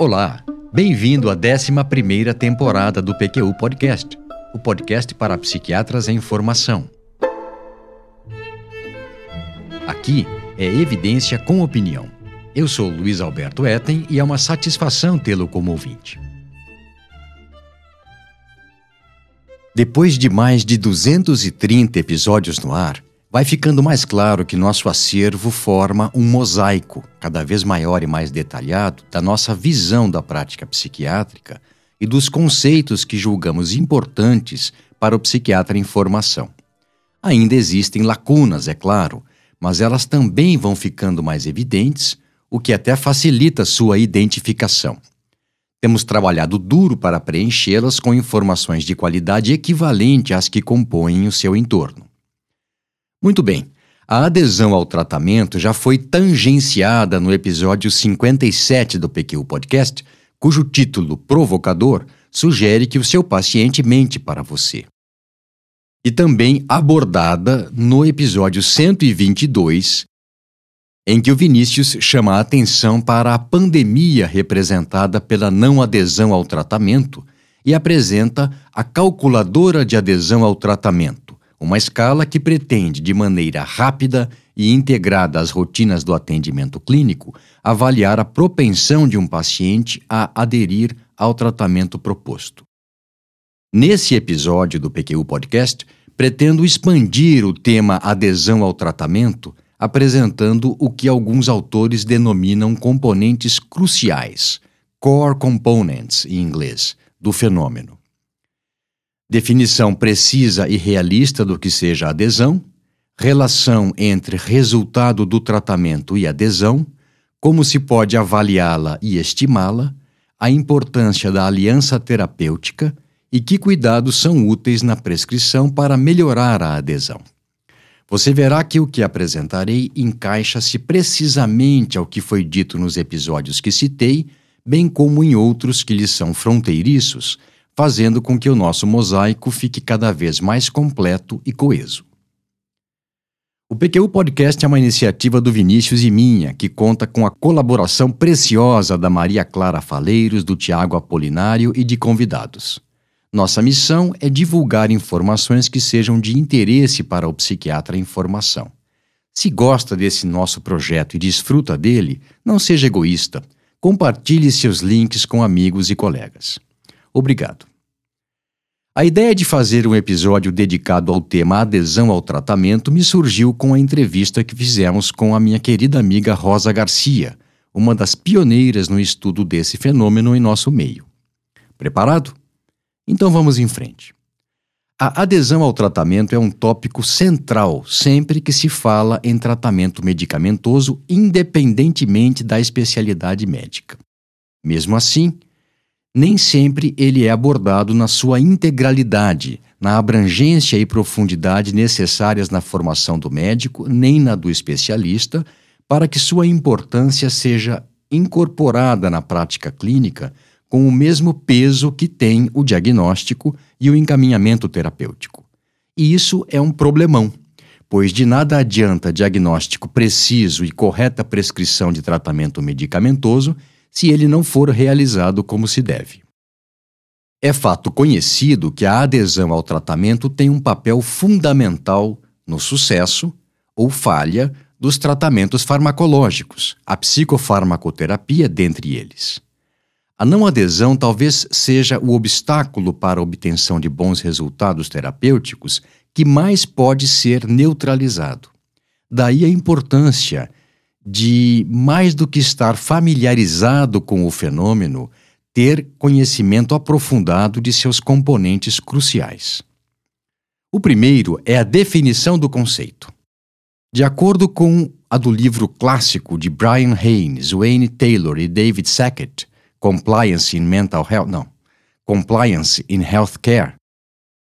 Olá, bem-vindo à 11 temporada do PQU Podcast, o podcast para psiquiatras em formação. Aqui é evidência com opinião. Eu sou Luiz Alberto Etten e é uma satisfação tê-lo como ouvinte. Depois de mais de 230 episódios no ar, vai ficando mais claro que nosso acervo forma um mosaico cada vez maior e mais detalhado da nossa visão da prática psiquiátrica e dos conceitos que julgamos importantes para o psiquiatra em formação. Ainda existem lacunas, é claro, mas elas também vão ficando mais evidentes, o que até facilita sua identificação. Temos trabalhado duro para preenchê-las com informações de qualidade equivalente às que compõem o seu entorno. Muito bem, a adesão ao tratamento já foi tangenciada no episódio 57 do PQ Podcast, cujo título provocador sugere que o seu paciente mente para você. E também abordada no episódio 122, em que o Vinícius chama a atenção para a pandemia representada pela não adesão ao tratamento e apresenta a calculadora de adesão ao tratamento uma escala que pretende, de maneira rápida e integrada às rotinas do atendimento clínico, avaliar a propensão de um paciente a aderir ao tratamento proposto. Nesse episódio do PQU Podcast, pretendo expandir o tema adesão ao tratamento, apresentando o que alguns autores denominam componentes cruciais, core components em inglês, do fenômeno definição precisa e realista do que seja adesão, relação entre resultado do tratamento e adesão, como se pode avaliá-la e estimá-la, a importância da aliança terapêutica e que cuidados são úteis na prescrição para melhorar a adesão. Você verá que o que apresentarei encaixa-se precisamente ao que foi dito nos episódios que citei, bem como em outros que lhes são fronteiriços, fazendo com que o nosso mosaico fique cada vez mais completo e coeso. O PQU Podcast é uma iniciativa do Vinícius e minha, que conta com a colaboração preciosa da Maria Clara Faleiros, do Tiago Apolinário e de convidados. Nossa missão é divulgar informações que sejam de interesse para o psiquiatra em formação. Se gosta desse nosso projeto e desfruta dele, não seja egoísta. Compartilhe seus links com amigos e colegas. Obrigado. A ideia de fazer um episódio dedicado ao tema adesão ao tratamento me surgiu com a entrevista que fizemos com a minha querida amiga Rosa Garcia, uma das pioneiras no estudo desse fenômeno em nosso meio. Preparado? Então vamos em frente. A adesão ao tratamento é um tópico central sempre que se fala em tratamento medicamentoso, independentemente da especialidade médica. Mesmo assim, nem sempre ele é abordado na sua integralidade, na abrangência e profundidade necessárias na formação do médico, nem na do especialista, para que sua importância seja incorporada na prática clínica com o mesmo peso que tem o diagnóstico e o encaminhamento terapêutico. E isso é um problemão, pois de nada adianta diagnóstico preciso e correta prescrição de tratamento medicamentoso se ele não for realizado como se deve. É fato conhecido que a adesão ao tratamento tem um papel fundamental no sucesso ou falha dos tratamentos farmacológicos, a psicofarmacoterapia dentre eles. A não adesão talvez seja o obstáculo para a obtenção de bons resultados terapêuticos que mais pode ser neutralizado. Daí a importância de, mais do que estar familiarizado com o fenômeno, ter conhecimento aprofundado de seus componentes cruciais. O primeiro é a definição do conceito. De acordo com a do livro clássico de Brian Haynes, Wayne Taylor e David Sackett, Compliance in Mental Health, não, Compliance in Healthcare,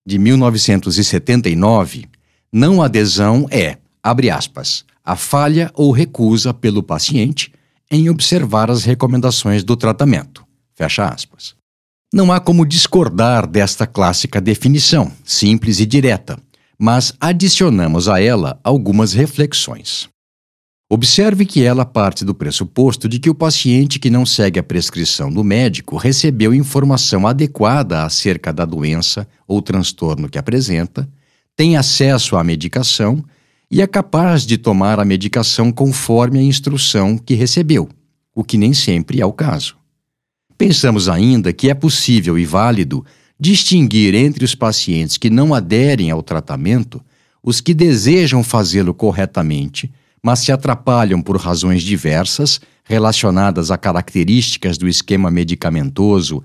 de 1979, não adesão é, abre aspas, a falha ou recusa pelo paciente em observar as recomendações do tratamento. Fecha aspas. Não há como discordar desta clássica definição, simples e direta, mas adicionamos a ela algumas reflexões. Observe que ela parte do pressuposto de que o paciente que não segue a prescrição do médico recebeu informação adequada acerca da doença ou transtorno que apresenta, tem acesso à medicação e é capaz de tomar a medicação conforme a instrução que recebeu, o que nem sempre é o caso. Pensamos ainda que é possível e válido distinguir entre os pacientes que não aderem ao tratamento os que desejam fazê-lo corretamente mas se atrapalham por razões diversas relacionadas a características do esquema medicamentoso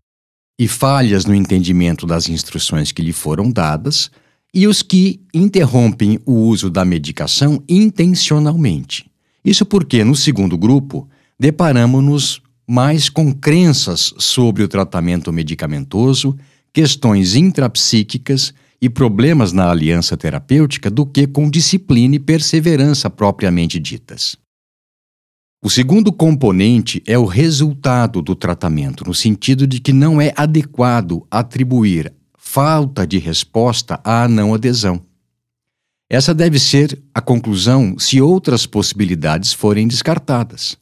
e falhas no entendimento das instruções que lhe foram dadas, e os que interrompem o uso da medicação intencionalmente. Isso porque, no segundo grupo, deparamos-nos mais com crenças sobre o tratamento medicamentoso, questões intrapsíquicas e problemas na aliança terapêutica do que com disciplina e perseverança propriamente ditas. O segundo componente é o resultado do tratamento, no sentido de que não é adequado atribuir falta de resposta à não adesão. Essa deve ser a conclusão se outras possibilidades forem descartadas.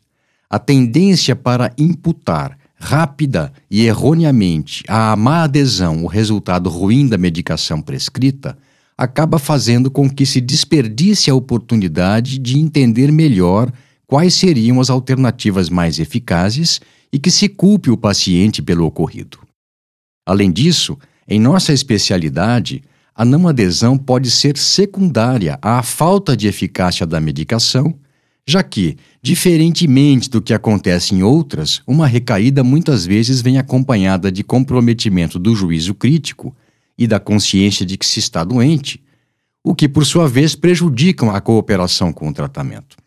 A tendência para imputar rápida e erroneamente à má adesão o resultado ruim da medicação prescrita, acaba fazendo com que se desperdice a oportunidade de entender melhor quais seriam as alternativas mais eficazes e que se culpe o paciente pelo ocorrido. Além disso, em nossa especialidade, a não adesão pode ser secundária à falta de eficácia da medicação já que, diferentemente do que acontece em outras, uma recaída muitas vezes vem acompanhada de comprometimento do juízo crítico e da consciência de que se está doente, o que, por sua vez, prejudicam a cooperação com o tratamento.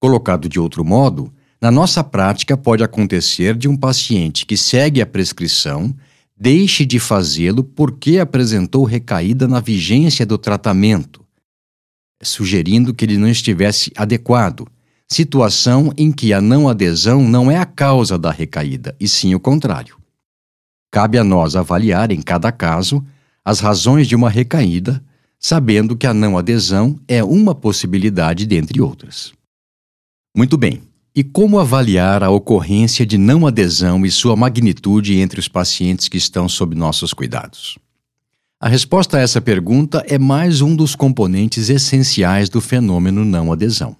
Colocado de outro modo, na nossa prática pode acontecer de um paciente que segue a prescrição deixe de fazê-lo porque apresentou recaída na vigência do tratamento, sugerindo que ele não estivesse adequado, situação em que a não adesão não é a causa da recaída, e sim o contrário. Cabe a nós avaliar em cada caso as razões de uma recaída, sabendo que a não adesão é uma possibilidade dentre outras. Muito bem. E como avaliar a ocorrência de não adesão e sua magnitude entre os pacientes que estão sob nossos cuidados? A resposta a essa pergunta é mais um dos componentes essenciais do fenômeno não adesão.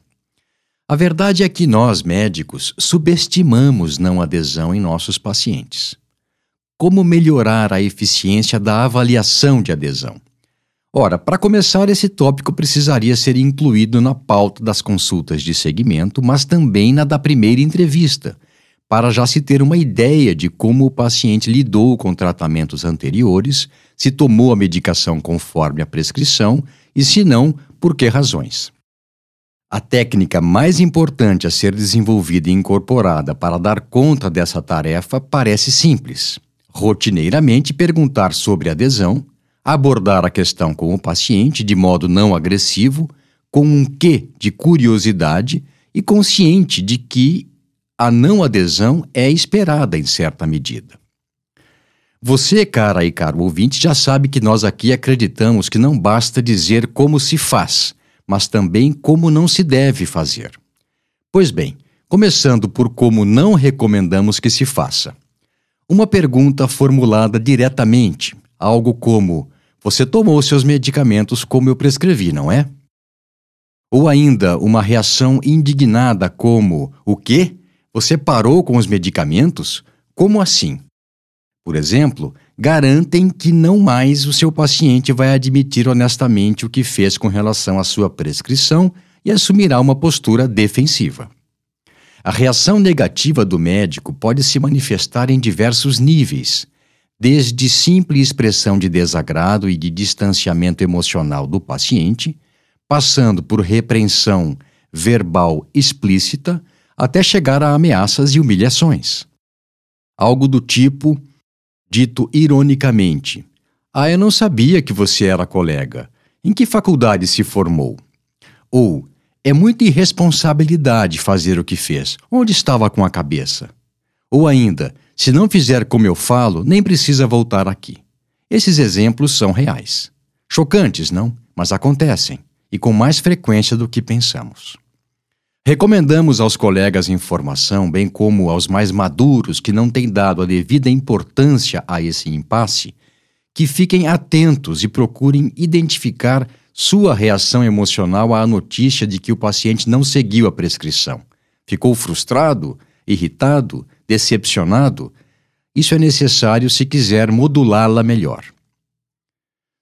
A verdade é que nós, médicos, subestimamos não adesão em nossos pacientes. Como melhorar a eficiência da avaliação de adesão? Ora, para começar, esse tópico precisaria ser incluído na pauta das consultas de segmento, mas também na da primeira entrevista para já se ter uma ideia de como o paciente lidou com tratamentos anteriores, se tomou a medicação conforme a prescrição e, se não, por que razões. A técnica mais importante a ser desenvolvida e incorporada para dar conta dessa tarefa parece simples. Rotineiramente perguntar sobre adesão, abordar a questão com o paciente de modo não agressivo, com um quê de curiosidade e consciente de que a não adesão é esperada em certa medida. Você, cara e caro ouvinte, já sabe que nós aqui acreditamos que não basta dizer como se faz, mas também como não se deve fazer. Pois bem, começando por como não recomendamos que se faça. Uma pergunta formulada diretamente, algo como: Você tomou seus medicamentos como eu prescrevi, não é? Ou ainda uma reação indignada como: O quê? Você parou com os medicamentos? Como assim? Por exemplo, garantem que não mais o seu paciente vai admitir honestamente o que fez com relação à sua prescrição e assumirá uma postura defensiva. A reação negativa do médico pode se manifestar em diversos níveis, desde simples expressão de desagrado e de distanciamento emocional do paciente, passando por repreensão verbal explícita até chegar a ameaças e humilhações. Algo do tipo, dito ironicamente: Ah, eu não sabia que você era colega. Em que faculdade se formou? Ou, é muita irresponsabilidade fazer o que fez. Onde estava com a cabeça? Ou ainda, se não fizer como eu falo, nem precisa voltar aqui. Esses exemplos são reais. Chocantes, não? Mas acontecem, e com mais frequência do que pensamos. Recomendamos aos colegas em formação, bem como aos mais maduros que não têm dado a devida importância a esse impasse, que fiquem atentos e procurem identificar sua reação emocional à notícia de que o paciente não seguiu a prescrição. Ficou frustrado, irritado, decepcionado? Isso é necessário se quiser modulá-la melhor.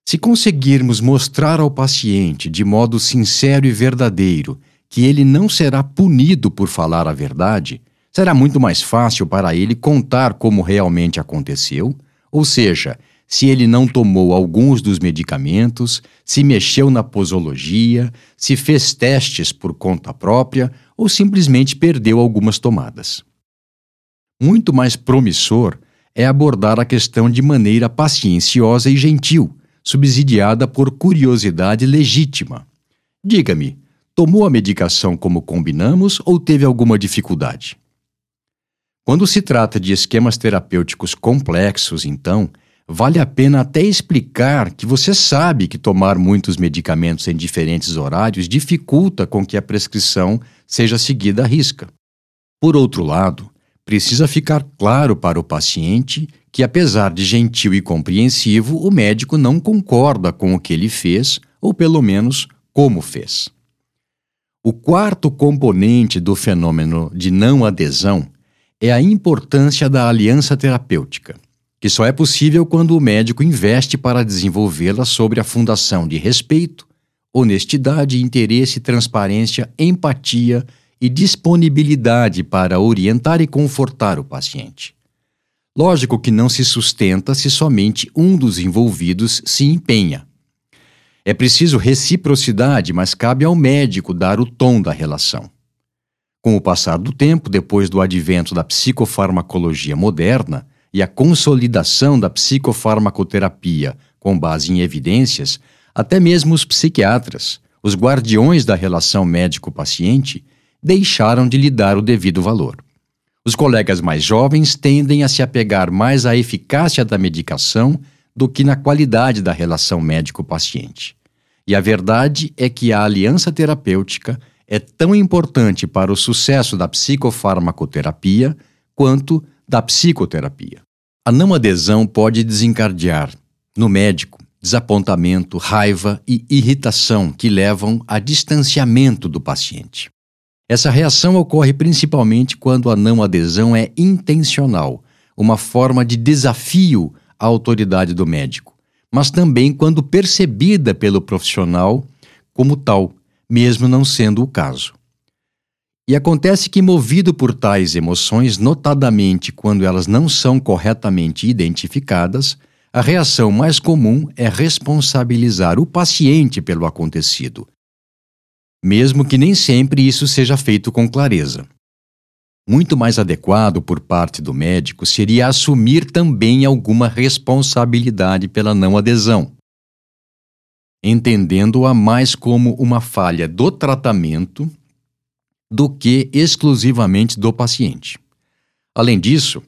Se conseguirmos mostrar ao paciente de modo sincero e verdadeiro que ele não será punido por falar a verdade, será muito mais fácil para ele contar como realmente aconteceu, ou seja, se ele não tomou alguns dos medicamentos, se mexeu na posologia, se fez testes por conta própria ou simplesmente perdeu algumas tomadas. Muito mais promissor é abordar a questão de maneira pacienciosa e gentil, subsidiada por curiosidade legítima. Diga-me, tomou a medicação como combinamos ou teve alguma dificuldade? Quando se trata de esquemas terapêuticos complexos, então, vale a pena até explicar que você sabe que tomar muitos medicamentos em diferentes horários dificulta com que a prescrição seja seguida à risca. Por outro lado, precisa ficar claro para o paciente que, apesar de gentil e compreensivo, o médico não concorda com o que ele fez, ou pelo menos como fez. O quarto componente do fenômeno de não adesão é a importância da aliança terapêutica que só é possível quando o médico investe para desenvolvê-la sobre a fundação de respeito, honestidade, interesse, transparência, empatia e disponibilidade para orientar e confortar o paciente. Lógico que não se sustenta se somente um dos envolvidos se empenha. É preciso reciprocidade, mas cabe ao médico dar o tom da relação. Com o passar do tempo, depois do advento da psicofarmacologia moderna, e a consolidação da psicofarmacoterapia com base em evidências, até mesmo os psiquiatras, os guardiões da relação médico-paciente, deixaram de lhe dar o devido valor. Os colegas mais jovens tendem a se apegar mais à eficácia da medicação do que na qualidade da relação médico-paciente. E a verdade é que a aliança terapêutica é tão importante para o sucesso da psicofarmacoterapia quanto da psicoterapia. A não adesão pode desencadear, no médico, desapontamento, raiva e irritação que levam a distanciamento do paciente. Essa reação ocorre principalmente quando a não adesão é intencional, uma forma de desafio à autoridade do médico, mas também quando percebida pelo profissional como tal, mesmo não sendo o caso. E acontece que, movido por tais emoções, notadamente quando elas não são corretamente identificadas, a reação mais comum é responsabilizar o paciente pelo acontecido, mesmo que nem sempre isso seja feito com clareza. Muito mais adequado por parte do médico seria assumir também alguma responsabilidade pela não adesão, entendendo-a mais como uma falha do tratamento do que exclusivamente do paciente. Além disso,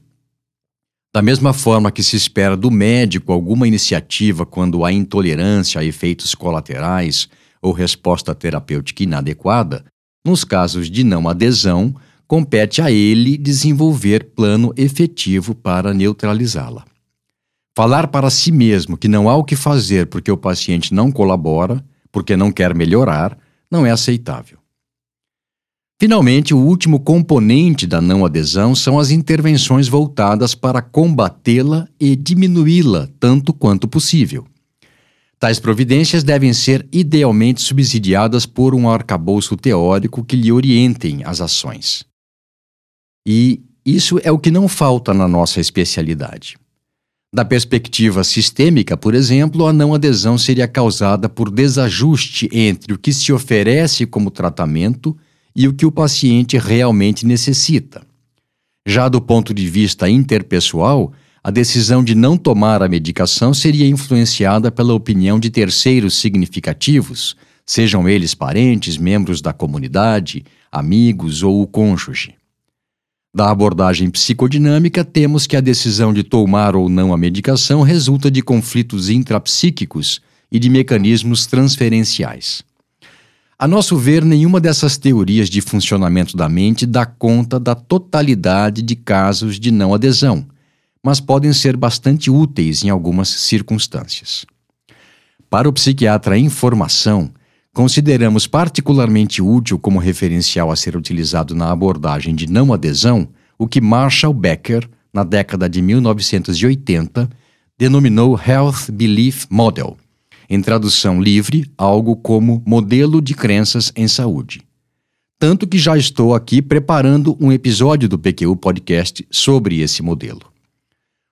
da mesma forma que se espera do médico alguma iniciativa quando há intolerância a efeitos colaterais ou resposta terapêutica inadequada, nos casos de não adesão, compete a ele desenvolver plano efetivo para neutralizá-la. Falar para si mesmo que não há o que fazer porque o paciente não colabora, porque não quer melhorar, não é aceitável. Finalmente, o último componente da não adesão são as intervenções voltadas para combatê-la e diminuí-la tanto quanto possível. Tais providências devem ser idealmente subsidiadas por um arcabouço teórico que lhe orientem as ações. E isso é o que não falta na nossa especialidade. Da perspectiva sistêmica, por exemplo, a não adesão seria causada por desajuste entre o que se oferece como tratamento e o que o paciente realmente necessita. Já do ponto de vista interpessoal, a decisão de não tomar a medicação seria influenciada pela opinião de terceiros significativos, sejam eles parentes, membros da comunidade, amigos ou o cônjuge. Da abordagem psicodinâmica, temos que a decisão de tomar ou não a medicação resulta de conflitos intrapsíquicos e de mecanismos transferenciais. A nosso ver, nenhuma dessas teorias de funcionamento da mente dá conta da totalidade de casos de não adesão, mas podem ser bastante úteis em algumas circunstâncias. Para o psiquiatra em formação, consideramos particularmente útil como referencial a ser utilizado na abordagem de não adesão o que Marshall Becker, na década de 1980, denominou Health Belief Model em tradução livre, algo como modelo de crenças em saúde. Tanto que já estou aqui preparando um episódio do PQU Podcast sobre esse modelo.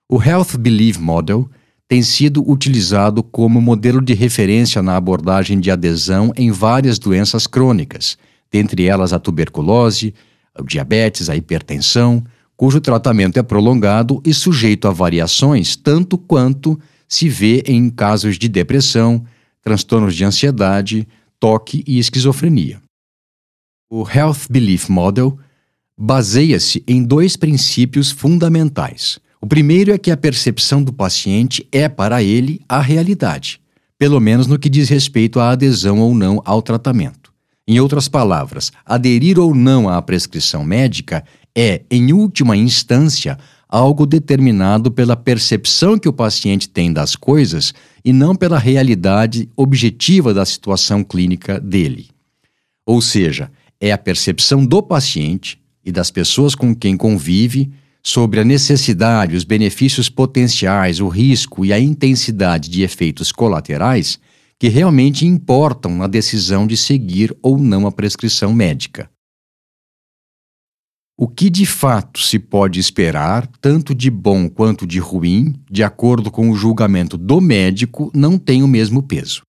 O Health Belief Model tem sido utilizado como modelo de referência na abordagem de adesão em várias doenças crônicas, dentre elas a tuberculose, o diabetes, a hipertensão, cujo tratamento é prolongado e sujeito a variações tanto quanto se vê em casos de depressão, transtornos de ansiedade, toque e esquizofrenia. O Health Belief Model baseia-se em dois princípios fundamentais. O primeiro é que a percepção do paciente é para ele a realidade, pelo menos no que diz respeito à adesão ou não ao tratamento. Em outras palavras, aderir ou não à prescrição médica é, em última instância, algo determinado pela percepção que o paciente tem das coisas e não pela realidade objetiva da situação clínica dele. Ou seja, é a percepção do paciente e das pessoas com quem convive sobre a necessidade, os benefícios potenciais, o risco e a intensidade de efeitos colaterais que realmente importam na decisão de seguir ou não a prescrição médica. O que de fato se pode esperar, tanto de bom quanto de ruim, de acordo com o julgamento do médico, não tem o mesmo peso.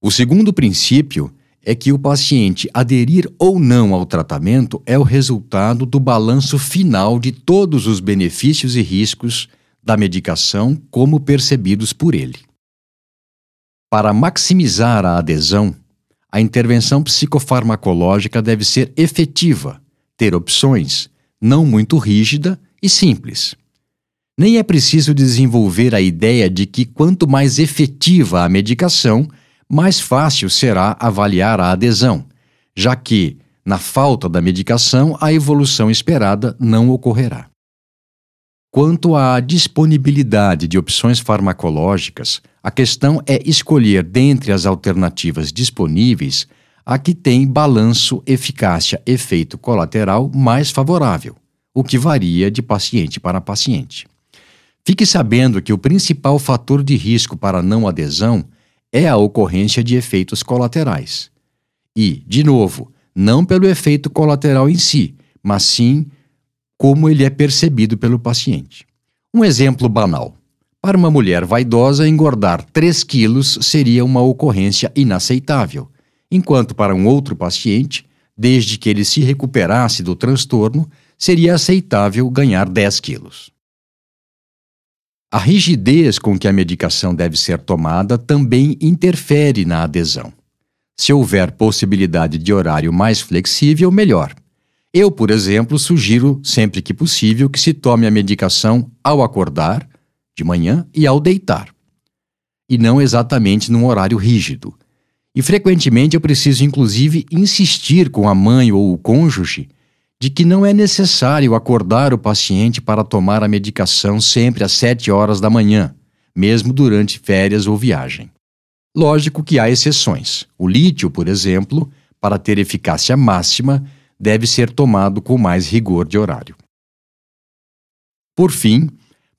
O segundo princípio é que o paciente aderir ou não ao tratamento é o resultado do balanço final de todos os benefícios e riscos da medicação como percebidos por ele. Para maximizar a adesão, a intervenção psicofarmacológica deve ser efetiva ter opções, não muito rígida e simples. Nem é preciso desenvolver a ideia de que quanto mais efetiva a medicação, mais fácil será avaliar a adesão, já que, na falta da medicação, a evolução esperada não ocorrerá. Quanto à disponibilidade de opções farmacológicas, a questão é escolher dentre as alternativas disponíveis a que tem balanço eficácia-efeito colateral mais favorável, o que varia de paciente para paciente. Fique sabendo que o principal fator de risco para não adesão é a ocorrência de efeitos colaterais. E, de novo, não pelo efeito colateral em si, mas sim como ele é percebido pelo paciente. Um exemplo banal. Para uma mulher vaidosa, engordar 3 quilos seria uma ocorrência inaceitável, enquanto para um outro paciente, desde que ele se recuperasse do transtorno, seria aceitável ganhar 10 quilos. A rigidez com que a medicação deve ser tomada também interfere na adesão. Se houver possibilidade de horário mais flexível, melhor. Eu, por exemplo, sugiro, sempre que possível, que se tome a medicação ao acordar, de manhã, e ao deitar. E não exatamente num horário rígido, e frequentemente eu preciso, inclusive, insistir com a mãe ou o cônjuge de que não é necessário acordar o paciente para tomar a medicação sempre às 7 horas da manhã, mesmo durante férias ou viagem. Lógico que há exceções. O lítio, por exemplo, para ter eficácia máxima, deve ser tomado com mais rigor de horário. Por fim,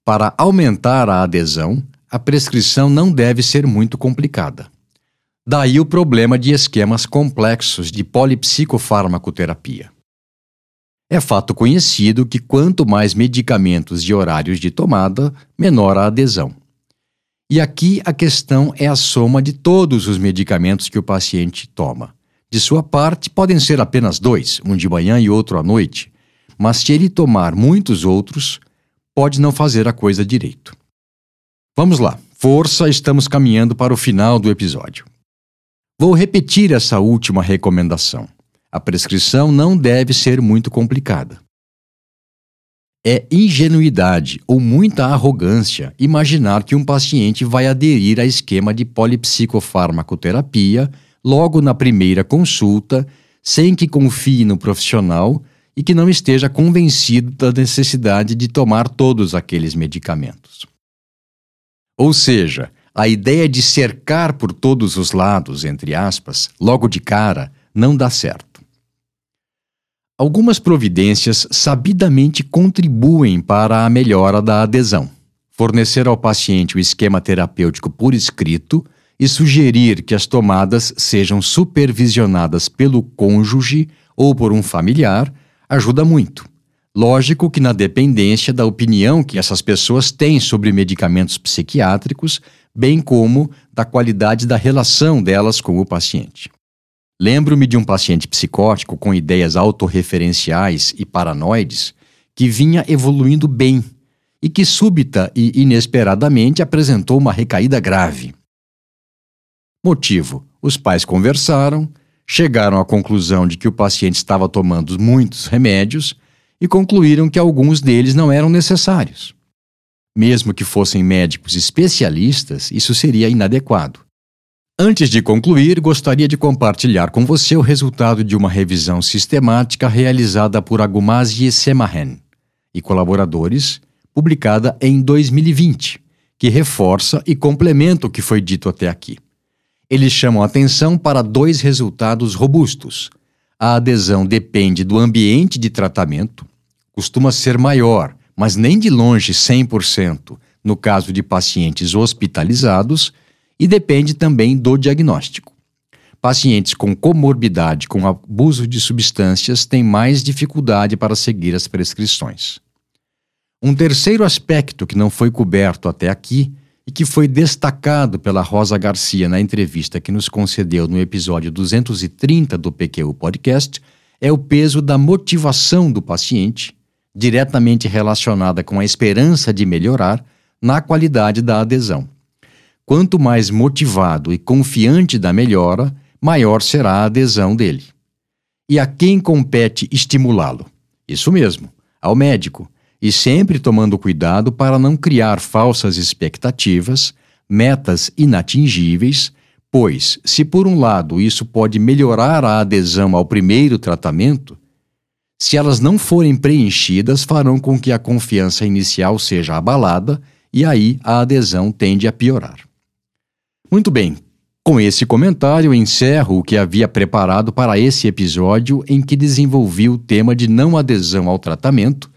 para aumentar a adesão, a prescrição não deve ser muito complicada. Daí o problema de esquemas complexos de polipsicofarmacoterapia. É fato conhecido que quanto mais medicamentos e horários de tomada, menor a adesão. E aqui a questão é a soma de todos os medicamentos que o paciente toma. De sua parte, podem ser apenas dois, um de manhã e outro à noite, mas se ele tomar muitos outros, pode não fazer a coisa direito. Vamos lá, força, estamos caminhando para o final do episódio. Vou repetir essa última recomendação. A prescrição não deve ser muito complicada. É ingenuidade ou muita arrogância imaginar que um paciente vai aderir a esquema de polipsicofarmacoterapia logo na primeira consulta, sem que confie no profissional e que não esteja convencido da necessidade de tomar todos aqueles medicamentos. Ou seja, a ideia de cercar por todos os lados, entre aspas, logo de cara, não dá certo. Algumas providências sabidamente contribuem para a melhora da adesão. Fornecer ao paciente o esquema terapêutico por escrito e sugerir que as tomadas sejam supervisionadas pelo cônjuge ou por um familiar ajuda muito. Lógico que na dependência da opinião que essas pessoas têm sobre medicamentos psiquiátricos, bem como da qualidade da relação delas com o paciente. Lembro-me de um paciente psicótico com ideias autorreferenciais e paranoides que vinha evoluindo bem e que súbita e inesperadamente apresentou uma recaída grave. Motivo: os pais conversaram, chegaram à conclusão de que o paciente estava tomando muitos remédios e concluíram que alguns deles não eram necessários. Mesmo que fossem médicos especialistas, isso seria inadequado. Antes de concluir, gostaria de compartilhar com você o resultado de uma revisão sistemática realizada por Agumasi Semahen e colaboradores, publicada em 2020, que reforça e complementa o que foi dito até aqui. Eles chamam atenção para dois resultados robustos. A adesão depende do ambiente de tratamento, costuma ser maior, mas nem de longe 100%, no caso de pacientes hospitalizados, e depende também do diagnóstico. Pacientes com comorbidade com abuso de substâncias têm mais dificuldade para seguir as prescrições. Um terceiro aspecto que não foi coberto até aqui e que foi destacado pela Rosa Garcia na entrevista que nos concedeu no episódio 230 do PQU Podcast, é o peso da motivação do paciente, diretamente relacionada com a esperança de melhorar, na qualidade da adesão. Quanto mais motivado e confiante da melhora, maior será a adesão dele. E a quem compete estimulá-lo? Isso mesmo, ao médico, e sempre tomando cuidado para não criar falsas expectativas, metas inatingíveis, pois, se por um lado isso pode melhorar a adesão ao primeiro tratamento, se elas não forem preenchidas, farão com que a confiança inicial seja abalada e aí a adesão tende a piorar. Muito bem, com esse comentário encerro o que havia preparado para esse episódio em que desenvolvi o tema de não adesão ao tratamento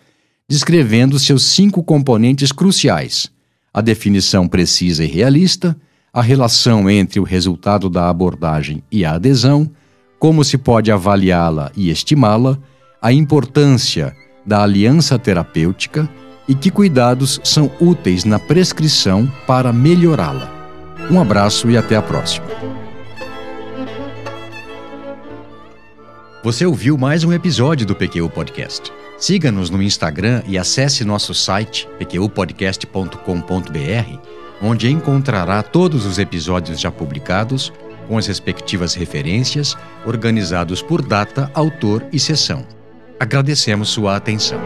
descrevendo seus cinco componentes cruciais: a definição precisa e realista, a relação entre o resultado da abordagem e a adesão, como se pode avaliá-la e estimá-la, a importância da aliança terapêutica e que cuidados são úteis na prescrição para melhorá-la. Um abraço e até a próxima. Você ouviu mais um episódio do PQ Podcast. Siga-nos no Instagram e acesse nosso site pqpodcast.com.br, onde encontrará todos os episódios já publicados, com as respectivas referências, organizados por data, autor e sessão. Agradecemos sua atenção.